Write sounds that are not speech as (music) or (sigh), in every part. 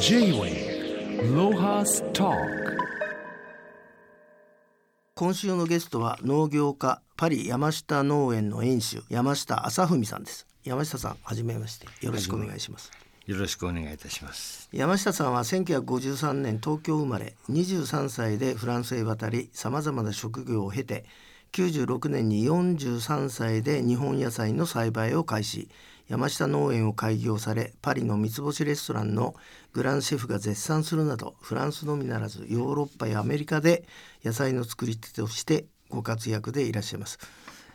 J-Way ロハスト今週のゲストは農業家パリ山下農園の園主山下朝文さんです。山下さんはじめまして。よろしくお願いします。よろしくお願いいたします。山下さんは1953年東京生まれ23歳でフランスへ渡りさまざまな職業を経て96年に43歳で日本野菜の栽培を開始山下農園を開業されパリの三つ星レストランのグランシェフが絶賛するなどフランスのみならずヨーロッパやアメリカで野菜の作り手としてご活躍でいらっしゃいます。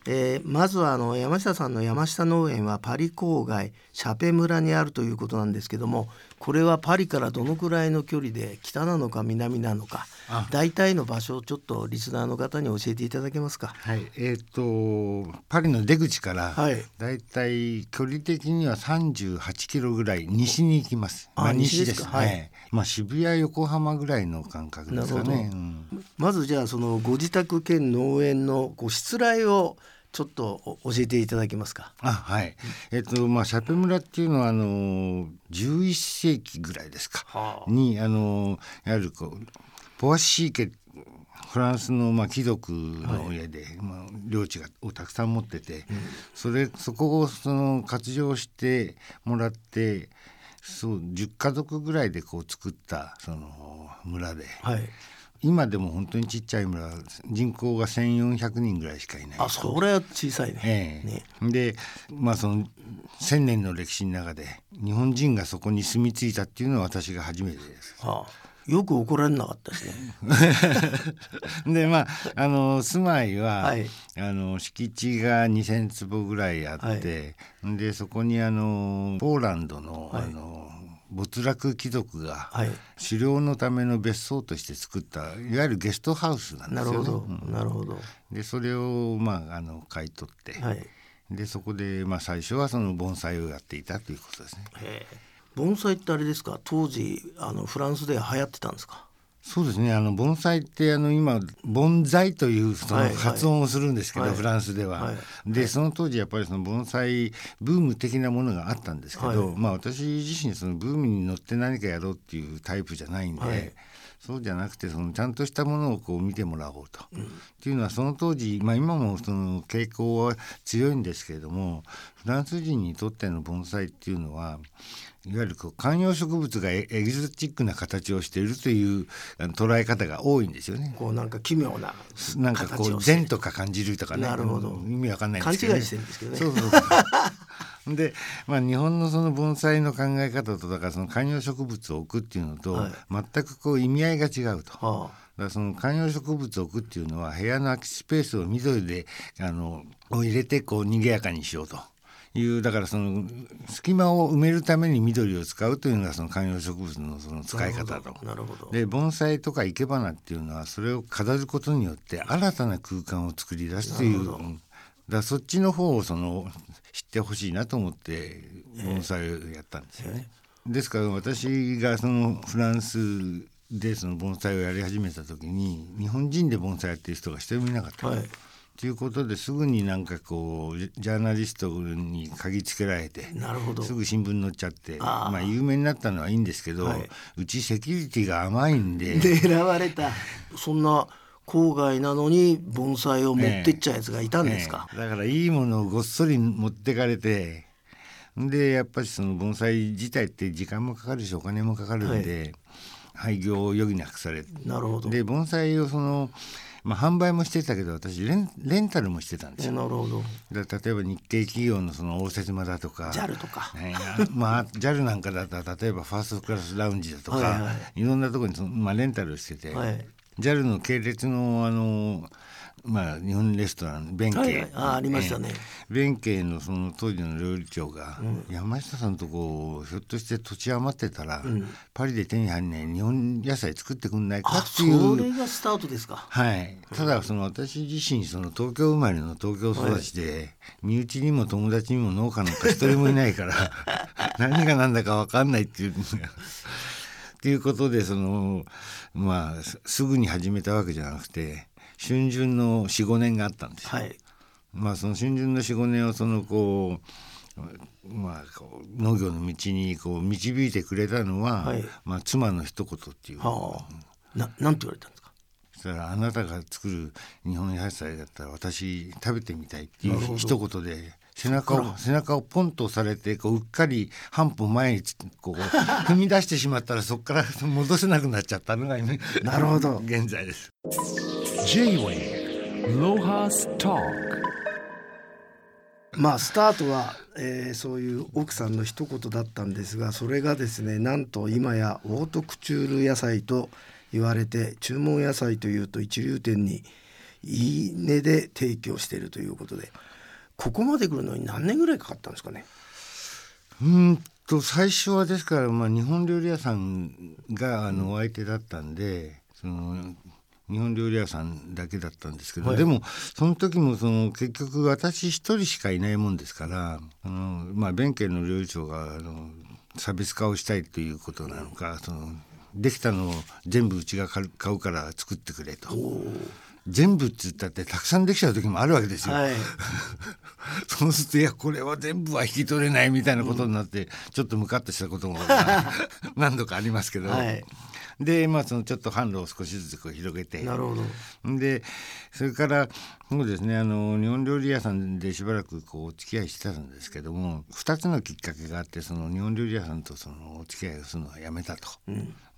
えーまずはあの山下さんの山下農園はパリ郊外シャペ村にあるということなんですけどもこれはパリからどのくらいの距離で北なのか南なのかあ。大体の場所をちょっとリスナーの方に教えていただけますか？はい、えっ、とパリの出口から、はい。だいたい距離的には38キロぐらい西に行きます。あ西です。か？はい。まあ渋谷横浜ぐらいの感覚ですかね。うんまずじゃあそのご自宅兼農園のごしつらいをちょっと教えていただけますか？あはい、えっ、とまあシャペ村っていうのはあの11世紀ぐらいですか、はあ。にあのやはりこうポワシー家フランスのまあ貴族の家で、まあ、領地がをたくさん持ってて、それそこをその活用してもらってそう10家族ぐらいでこう作ったその村で、はい。今でも本当にちっちゃい村人口が1,400人ぐらいしかいないあそれは小さいね。ええねでまあその1,000年の歴史の中で日本人がそこに住み着いたっていうのは私が初めてです。はあ、よく怒られなかったですね。(laughs) でまああの住まいは、はいあの敷地が2,000坪ぐらいあって、でそこにあのポーランドの,、はいあの没落貴族がはい。狩猟のための別荘として作ったいわゆるゲストハウスなんですよね。なるほど、うんなるほど。でそれをまああの買い取って、はい。でそこでまあ最初はその盆栽をやっていたということですね。盆栽ってあれですか？当時あのフランスでは流行ってたんですか？そうですね。あの盆栽ってあの今盆栽というそはいはい。の発音をするんですけど、はい。フランスでは。はい。でその当時やっぱりその盆栽ブーム的なものがあったんですけど、はい。まあ私自身そのブームに乗って何かやろうっていうタイプじゃないんで。はい。そうじゃなくてそのちゃんとしたものをこう見てもらおうと、っていうのはその当時、まあ、今もその傾向は強いんですけれどもフランス人にとっての盆栽っていうのはいわゆるこう観葉植物がエエキゾチックな形をしているという捉え方が多いんですよね。こうなんか奇妙ななんかこう善とか感じるとかね。なるほど。うん意味わかんないんですけど、勘違いしてるんですけどね。そうそうそう。(laughs) で、まあ、日本のその盆栽の考え方とだからその観葉植物を置くっていうのと、はい。全くこう意味合いが違うと。はだからその観葉植物を置くっていうのは部屋の空きスペースを緑であ。のを入れてこう賑やかにしようというだからその隙間を埋めるために緑を使うというのがその観葉植物のそのあ使い方と。なるほどで盆栽とか生け花っていうのはそれを飾ることによって新たな空間を作り出すというだそっちの方をその知ってほしいなと思って盆栽をやったんですよね。ですから私がそのフランスでその盆栽をやり始めた時に日本人で盆栽やってる人が一人もいなかった。はいということですぐになんかこうジジャーナリストに嗅ぎつけられてなるほど。すぐ新聞載っちゃってまあ有名になったのはいいんですけど、はい。うちセキュリティが甘いんで。狙われたそんな郊外なのに盆栽を持ってっちゃうやつがいたんですか、ええだからいいものをごっそり持ってかれてでやっぱりその盆栽自体って時間もかかるしお金もかかるんで、廃業を余儀なくされなるほど。で盆栽をその、まあ、販売もしてたけど私レンレンタルもしてたんですえよ。なるほど。だ例えば日系企業のその応接間だとか JAL とか。ね (laughs) まあ JAL なんかだったら例えばファーストクラスラウンジだとか、はいはい。いろんなところにその、まあ、レンタルしてて、はい。JAL の系列のあのまあ日本レストラン弁慶、はいはい。あありましたね。ええ弁慶のその当時の料理長が、山下さんとこひょっとして土地余ってたら、パリで手に入んない日本野菜作ってくんないかあっていう。それがスタートですか。はい、ただその私自身その東京生まれの東京育ちで、身内にも友達にも農家なんか一人もいないから (laughs) 何が何だか分かんないっていう。っていうことでそのまあすすぐに始めたわけじゃなくて春巡の45年があったんですよ。はい。まあその春巡の45年をそのこうまあ、こう農業の道にこう導いてくれたのは、はい。まあ、妻の一言っていう、はあ。ななんて言われたんですか？そしたらあなたが作る日本野菜だったら私食べてみたいっていう一言で背中を背中をポンと押されてこううっかり半歩前につこう (laughs) 踏み出してしまったらそこから戻せなくなっちゃったのが今なるほど。現在です。J-Way Lohas Talk. まあスタートは、えーそういう奥さんの一言だったんですがそれがですねなんと今やオートクチュール野菜と言われて注文野菜というと一流店にいい値で提供しているということでここまで来るのに何年ぐらいかかったんですかね？うーんと最初はですから、まあ、日本料理屋さんがあのお相手だったんでその日本料理屋さんだけだったんですけど、はい。でもその時もその結局私一人しかいないもんですからあの、まあ、弁慶の料理長があの差別化をしたいということなのかそのできたのを全部うちが買うから作ってくれと。全部って言ったってたくさんできちゃう時もあるわけですよ。はい。(laughs) そうするといやこれは全部は引き取れないみたいなことになって、ちょっとムカッとしたことも (laughs) 何度かありますけど、はいでまあそのちょっと販路を少しずつこう広げて。なるほど。でそれからそうですねあの日本料理屋さんでしばらくこうお付き合いしてたんですけども2つのきっかけがあってその日本料理屋さんとそのお付き合いをするのはやめたと。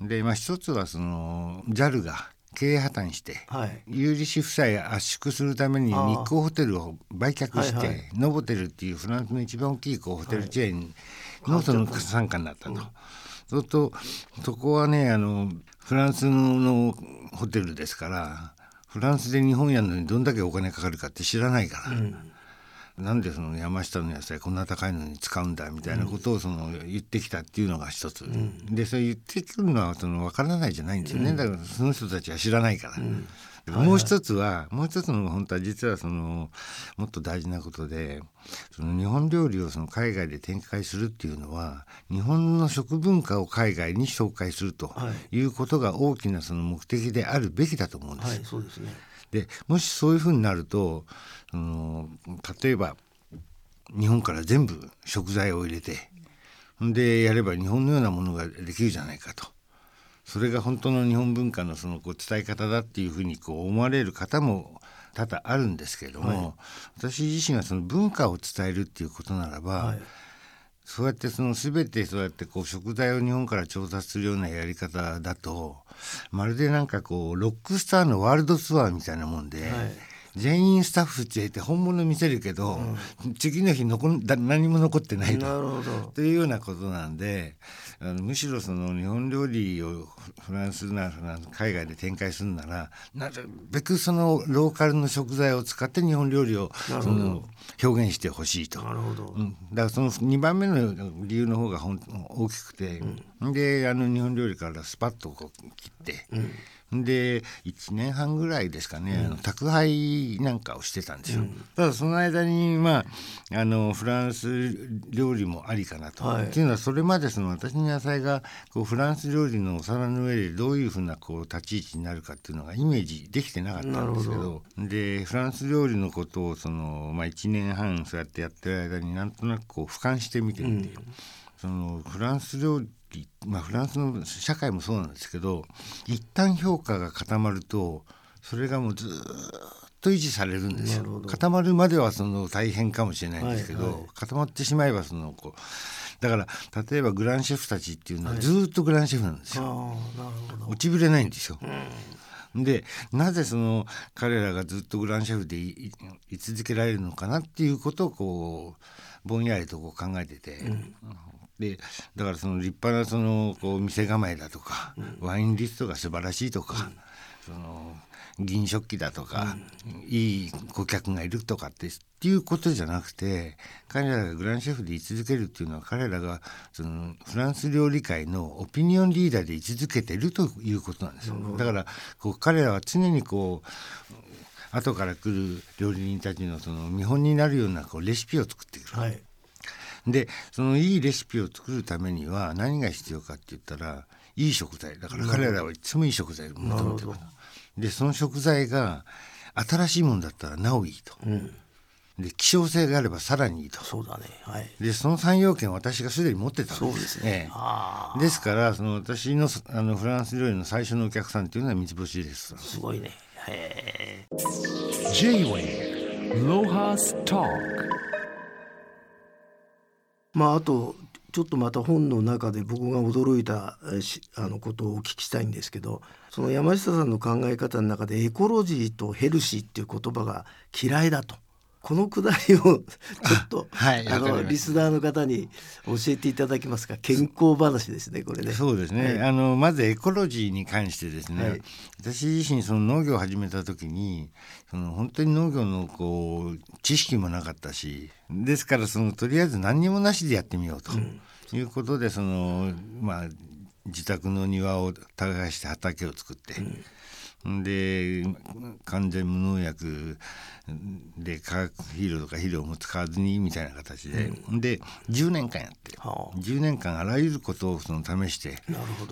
でまあ一つはその JAL が経営破綻して、はい。有利子負債圧縮するために日光ホテルを売却して、はいはい。ノボテルっていうフランスの一番大きいこうホテルチェーンのその傘下になったと。するとそこはねあのフランスのホテルですからフランスで日本やるのにどんだけお金かかるかって知らないから。なんでその山下の野菜こんな高いのに使うんだみたいなことをその言ってきたっていうのが一つ、でそれ言ってくるのはその分からないじゃないんですよね、だからその人たちは知らないから、もう一つはもう一つの本当は実はそのもっと大事なことでその日本料理をその海外で展開するっていうのは日本の食文化を海外に紹介するとい。うことが大きなその目的であるべきだと思うんです。はいそうですね。でもしそういうふうになるとその例えば日本から全部食材を入れてんでやれば日本のようなものができるじゃないかとそれが本当の日本文化のそのこう伝え方だっていうふうにこう思われる方も多々あるんですけれども、私自身はその文化を伝えるっていうことならば、はい。そうやってその全てそうやってこう食材を日本から調達するようなやり方だとまるでなんかこうロックスターのワールドツアーみたいなもんで、はい全員スタッフ連れて本物見せるけど、次の日残んだ何も残ってないと。なるほど。というようなことなんであのむしろその日本料理をフランスなら海外で展開するならなるべくそのローカルの食材を使って日本料理をその表現してほしいと。なるほど、うん、だからその2番目の理由の方がほん大きくて、であの日本料理からスパッとこう切って、で1年半ぐらいですかね、あの宅配なんかをしてたんですよ、ただその間にまああのフランス料理もありかなと、はい。っていうのはそれまでその私の野菜がこうフランス料理のお皿の上でどういうふうなこう立ち位置になるかっていうのがイメージできてなかったんですけど。でフランス料理のことをその、まあ、1年半そうやってやってる間になんとなくこう俯瞰してみてみて、そのフランス料理まあフランスの社会もそうなんですけど一旦評価が固まるとそれがもうずーっと維持されるんですよ。固まるまではその大変かもしれないんですけど、はいはい。固まってしまえばそのこうだから例えばグランシェフたちっていうのはずーっとグランシェフなんですよ、ああなるほど。落ちぶれないんですよ。でなぜその彼らがずっとグランシェフでい続けられるのかなっていうことをこうぼんやりとこう考えてて、でだからその立派なそのこう店構えだとか、ワインリストが素晴らしいとか、その銀食器だとか、いい顧客がいるとかってっていうことじゃなくて彼らがグランシェフで居続けるっていうのは彼らがそのフランス料理界のオピニオンリーダーで居続けてるということなんですよ。だからこう彼らは常にこう後から来る料理人たちのその見本になるようなこうレシピを作っていく。はいでそのいいレシピを作るためには何が必要かって言ったらいい食材。だから彼らはいつもいい食材を求めてるなるほど。でその食材が新しいものだったらなおいいと。で希少性があればさらにいいと。そうだね。はい。でその3要件を私がすでに持ってたんです。そうですね、ですからその私のあのフランス料理の最初のお客さんっていうのは三つ星ですすごいね。へえ J-Wave Lohas Talk まああとちょっとまた本の中で僕が驚いたあのことをお聞きしたいんですけどその山下さんの考え方の中でエコロジーとヘルシーっていう言葉が嫌いだと。このくだりをちょっと、(laughs) はいあのリスナーの方に教えていただけますか？健康話ですねこれね。そうですね、あのまずエコロジーに関してですね、はい。私自身その農業を始めた時にその本当に農業のこう知識もなかったしですからそのとりあえず何にもなしでやってみようと、いうことでそのまあ自宅の庭を耕して畑を作って、で完全無農薬で化学肥料とか肥料も使わずにみたいな形で、で10年間やって、はあ。10年間あらゆることをその試して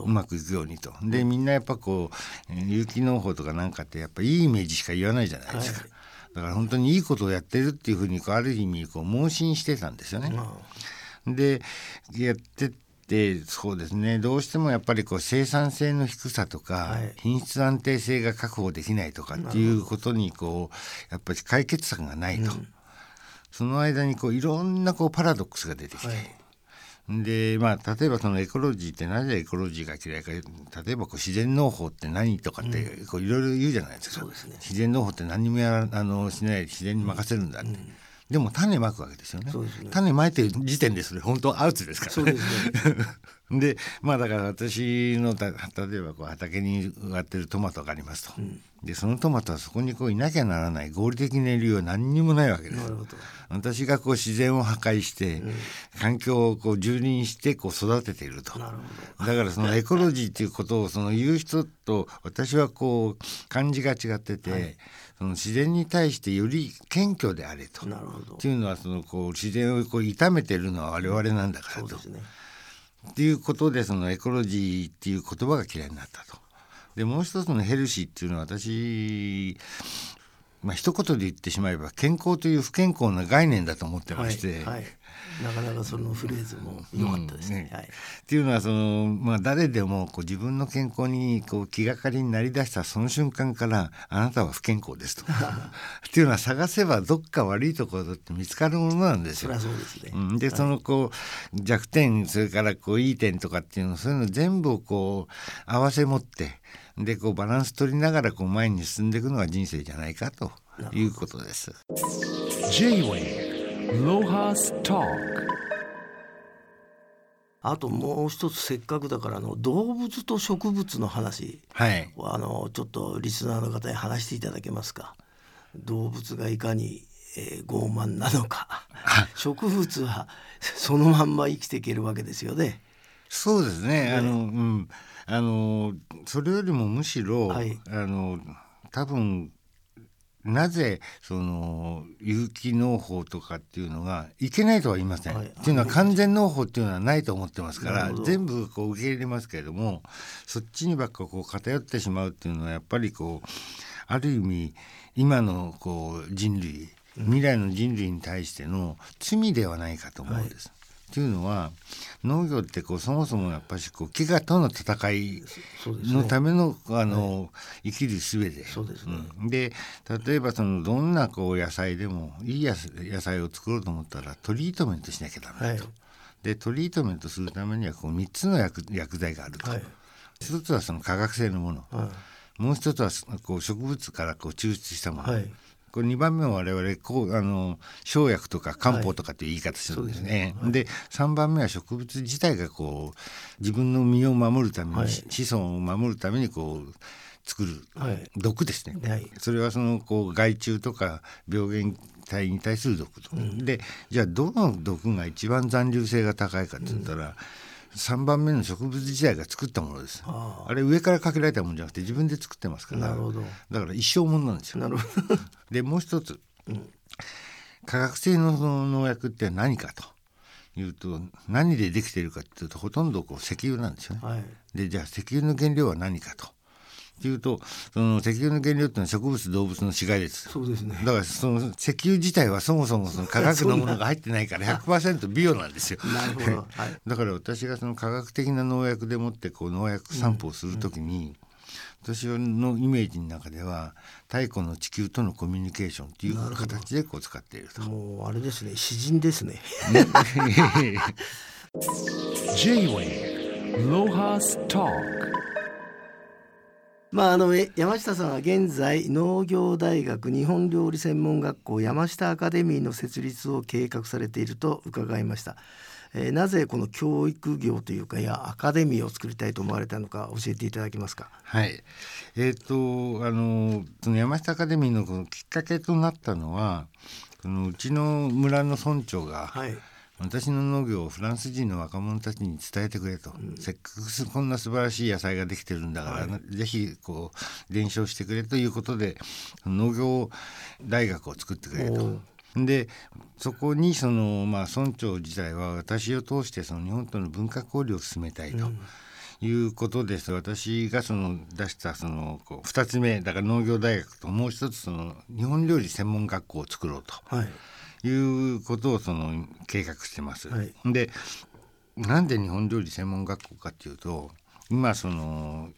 うまくいくようにと。でみんなやっぱこうえー有機農法とかなんかってやっぱいいイメージしか言わないじゃないですか、はい。だから本当にいいことをやってるっていうふうにこうある意味こう盲信してたんですよね。でやってってそうですね。どうしてもやっぱりこう生産性の低さとか、はい。品質安定性が確保できないとかっていうことにこうやっぱり解決策がないと、その間にこういろんなこうパラドックスが出てきて。はい。でまあ例えばそのエコロジーってなぜエコロジーが嫌いか。例えばこう自然農法って何とかってこういろいろ言うじゃないですか、そうですね。自然農法って何にもやらあのしない自然に任せるんだって、でも種まくわけですよね。ね。種まいてる時点でそれ本当アウトですから。ね。(laughs) でまあだから私のた例えばこう畑に植わってるトマトがありますと、でそのトマトはそこにこういなきゃならない合理的な理由は何にもないわけです。なるほど。私がこう自然を破壊して、環境をこう蹂躙してこう育てていると。なるほだからそのエコロジーっていうことをその言う人と私はこう感じが違ってて、その自然に対してより謙虚であれと。どなるほど。っていうのはそのこう自然をこう傷めてるのは我々なんだからと。っていうことでそのエコロジーっていう言葉が嫌いになったと。でもう一つのヘルシーっていうのは私まあ一言で言ってしまえば健康という不健康な概念だと思ってまして、はいはい、なかなかそのフレーズも良かったですね。うんはい、っていうのはその、まあ、誰でもこう自分の健康にこう気がかりになりだしたその瞬間からあなたは不健康ですと。(laughs) っていうのは探せばどっか悪いところって見つかるものなんですよそりゃ。そうですね。うん、でそのこう弱点それからこういい点とかっていうのそういうの全部をこう合わせ持ってでこうバランス取りながらこう前に進んでいくのが人生じゃないかということです。Talk あともう一つせっかくだからあの動物と植物の話はいをあのちょっとリスナーの方に話していただけますか？動物がいかに、えー傲慢なのか (laughs) 植物はそのまんま生きていけるわけですよね。そうですね。あの、うん、あの、それよりもむしろ、はいあの、多分。なぜその有機農法とかっていうのがいけないとは言いません。はいっていうのは完全農法っていうのはないと思ってますから全部こう受け入れますけれどもそっちにばっかこう偏ってしまうっていうのはやっぱりこうある意味今のこう人類未来の人類に対しての罪ではないかと思うんです。っていうのは農業ってこうそもそもやっぱりこう飢餓との戦いのためのあの、生きる術で。そうですね。うん。で例えばそのどんなこう野菜でもいい野菜を作ろうと思ったらトリートメントしなきゃダメだと。はい。でトリートメントするためにはこう3つの薬薬剤があると。はい。一つはその化学性のもの、はもう一つはこう植物からこう抽出したもの、はいこれ2番目は我々こうあの生薬とか漢方とかっていう言い方するんですね。で3番目は植物自体がこう自分の身を守るために、はい。子孫を守るためにこう作るはい。毒ですね。はい。それはそのこう害虫とか病原体に対する毒と。でじゃあどの毒が一番残留性が高いかって言ったら、3番目の植物自体が作ったものです。ああれ上からかけられたもんじゃなくて自分で作ってますからなるほどだから一生もんなんですよ。なるほど。(laughs) でもう一つ、化学性の農薬って何かというと何でできているかっていうとほとんどこう石油なんですよね。はいでじゃあ石油の原料は何かとっていうとその石油の原料っていうのは植物動物の死骸です。そうですね。だからその石油自体はそもそもその化学のものが入ってないから100%ビオなんですよ。(laughs) なるほど。(laughs) はい。だから私がその科学的な農薬でもってこう農薬散布をするときに、私のイメージの中では太古の地球とのコミュニケーションっていう形でこう使っていると。もうあれですね。詩人ですね。(laughs) J-Wave Lohas Talk まああのえ山下さんは現在農業大学日本料理専門学校山下アカデミーの設立を計画されていると伺いました、えーなぜこの教育業というかいやアカデミーを作りたいと思われたのか教えていただけますか？はい、えっ、とあのその山下アカデミーのこのきっかけとなったのはそのうちの村の村長が、はい私の農業をフランス人の若者たちに伝えてくれと、せっかくこんな素晴らしい野菜ができてるんだから、ぜひこう伝承してくれということで農業大学を作ってくれおとう。でそこにその、まあ、村長自体は私を通してその日本との文化交流を進めたいと。いうことです。私がその出したそのこう2つ目だから農業大学ともう一つその日本料理専門学校を作ろうと。はいいうことをその計画してます。はい。でなんで日本料理専門学校かっていうと今その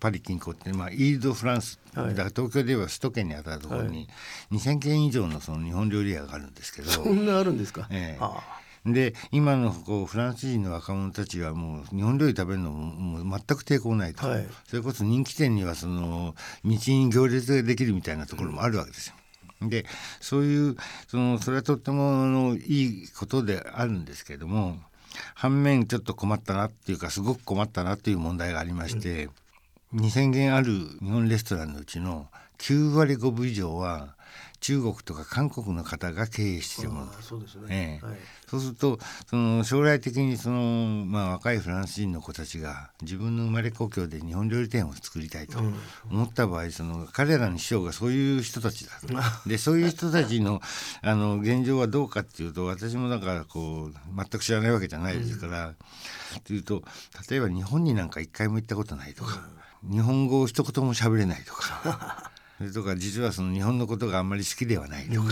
パリ近郊って、まあ、イールドフランス、はい。だから東京で言えば首都圏にあたるところに2,000軒以上のその日本料理屋があるんですけど。そんなあるんですか、ええ。あ。で今のこうフランス人の若者たちはもう日本料理食べるのももう全く抵抗ないと、はい。それこそ人気店にはその道に行列ができるみたいなところもあるわけですよ。でそういうそのそれはとってもあのいいことであるんですけれども反面ちょっと困ったなっていうかすごく困ったなっていう問題がありまして、2,000軒ある日本レストランのうちの9割5分以上は中国とか韓国の方が経営しているもの。あそうですね、ええ。はい。そうするとその将来的にその、まあ、若いフランス人の子たちが自分の生まれ故郷で日本料理店を作りたいと思った場合その彼らの師匠がそういう人たちだと。(laughs) でそういう人たちの (laughs) あの現状はどうかっていうと私もだからこう全く知らないわけじゃないですから、というと例えば日本になんか一回も行ったことないとか、日本語を一言も喋れないとか。(laughs) それとか実はその日本のことがあんまり好きではないとか、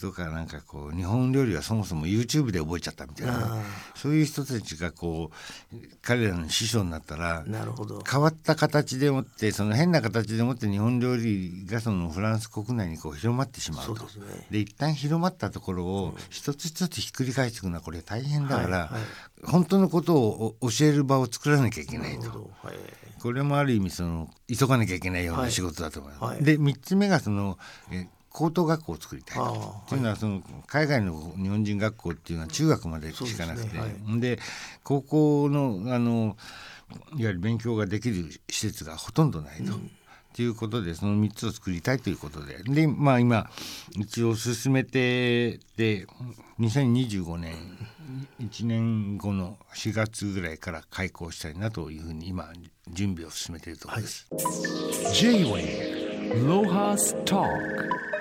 とかなんかこう日本料理はそもそも YouTube で覚えちゃったみたいなそういう人たちがこう彼らの師匠になったらなるほど。変わった形でもってその変な形でもって日本料理がそのフランス国内にこう広まってしまうと。そうですね。で一旦広まったところを一つ一つひっくり返していくのはこれ大変だから、はいはい。本当のことをお教える場を作らなきゃいけないと。これもある意味その急がなきゃいけないようはない仕事だと思います。はい。で3つ目がそのえ高等学校を作りたいあと。い。うのはその海外の日本人学校っていうのは中学までしかなくて。で高校のあのいわゆる勉強ができる施設がほとんどないと。ということでその3つを作りたいということで。でまあ今一応進めてで2025年1年後の4月ぐらいから開校したいなというふうに今準備を進めているところです。Lohas Talk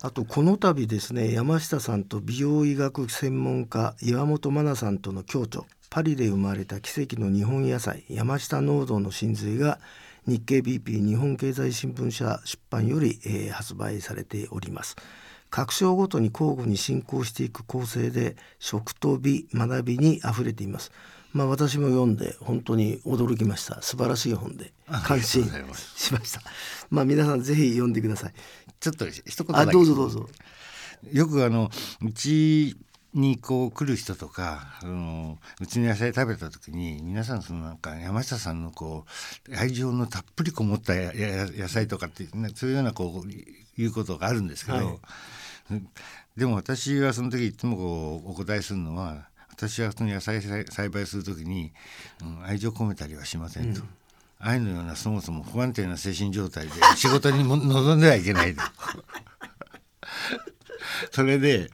あとこの度ですね山下さんと美容医学専門家岩本真奈さんとの共著パリで生まれた奇跡の日本野菜山下農道の真髄が日経 BP 日本経済新聞社出版より、えー発売されております。各章ごとに交互に進行していく構成で食と美学びにあふれています。まあ私も読んで本当に驚きました。素晴らしい本で感心しました。まあ皆さんぜひ読んでください。ちょっと一言だけ。あどうぞどうぞ。よくあのうちにこう来る人とかあのうちの野菜食べた時に皆さんそのなんか山下さんのこう愛情のたっぷりこもったやや野菜とかってねそういうようなこういうことがあるんですけど、はい。でも私はその時いつもこうお答えするのは私はその野菜栽栽培する時に、うん愛情込めたりはしませんと。愛のようなそもそも不安定な精神状態で (laughs) 仕事にも臨んではいけないと。(laughs) それで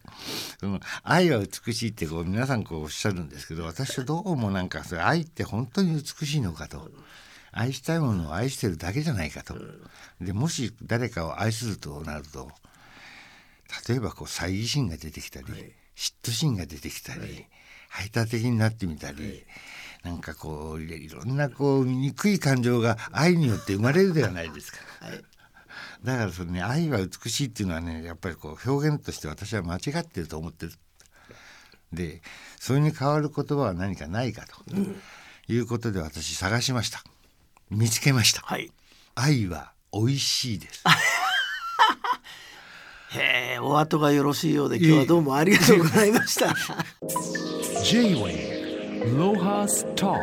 その愛は美しいってこう皆さんこうおっしゃるんですけど私はどうもなんかそれ愛って本当に美しいのかと愛したいものを愛してるだけじゃないかとでもし誰かを愛するとなると例えばこう猜疑心が出てきたり、嫉妬心が出てきたり、排他的になってみたり、なんかこういろんなこう憎い感情が愛によって生まれるではないですか。はい。だからそのね愛は美しいっていうのはねやっぱりこう表現として私は間違ってると思ってる。でそれに代わる言葉は何かないかと、いうことで私探しました。見つけました、はい。愛は美味しいです (laughs) へえお後がよろしいようで今日はどうもありがとうございました。(laughs) J-Way Lohas Talk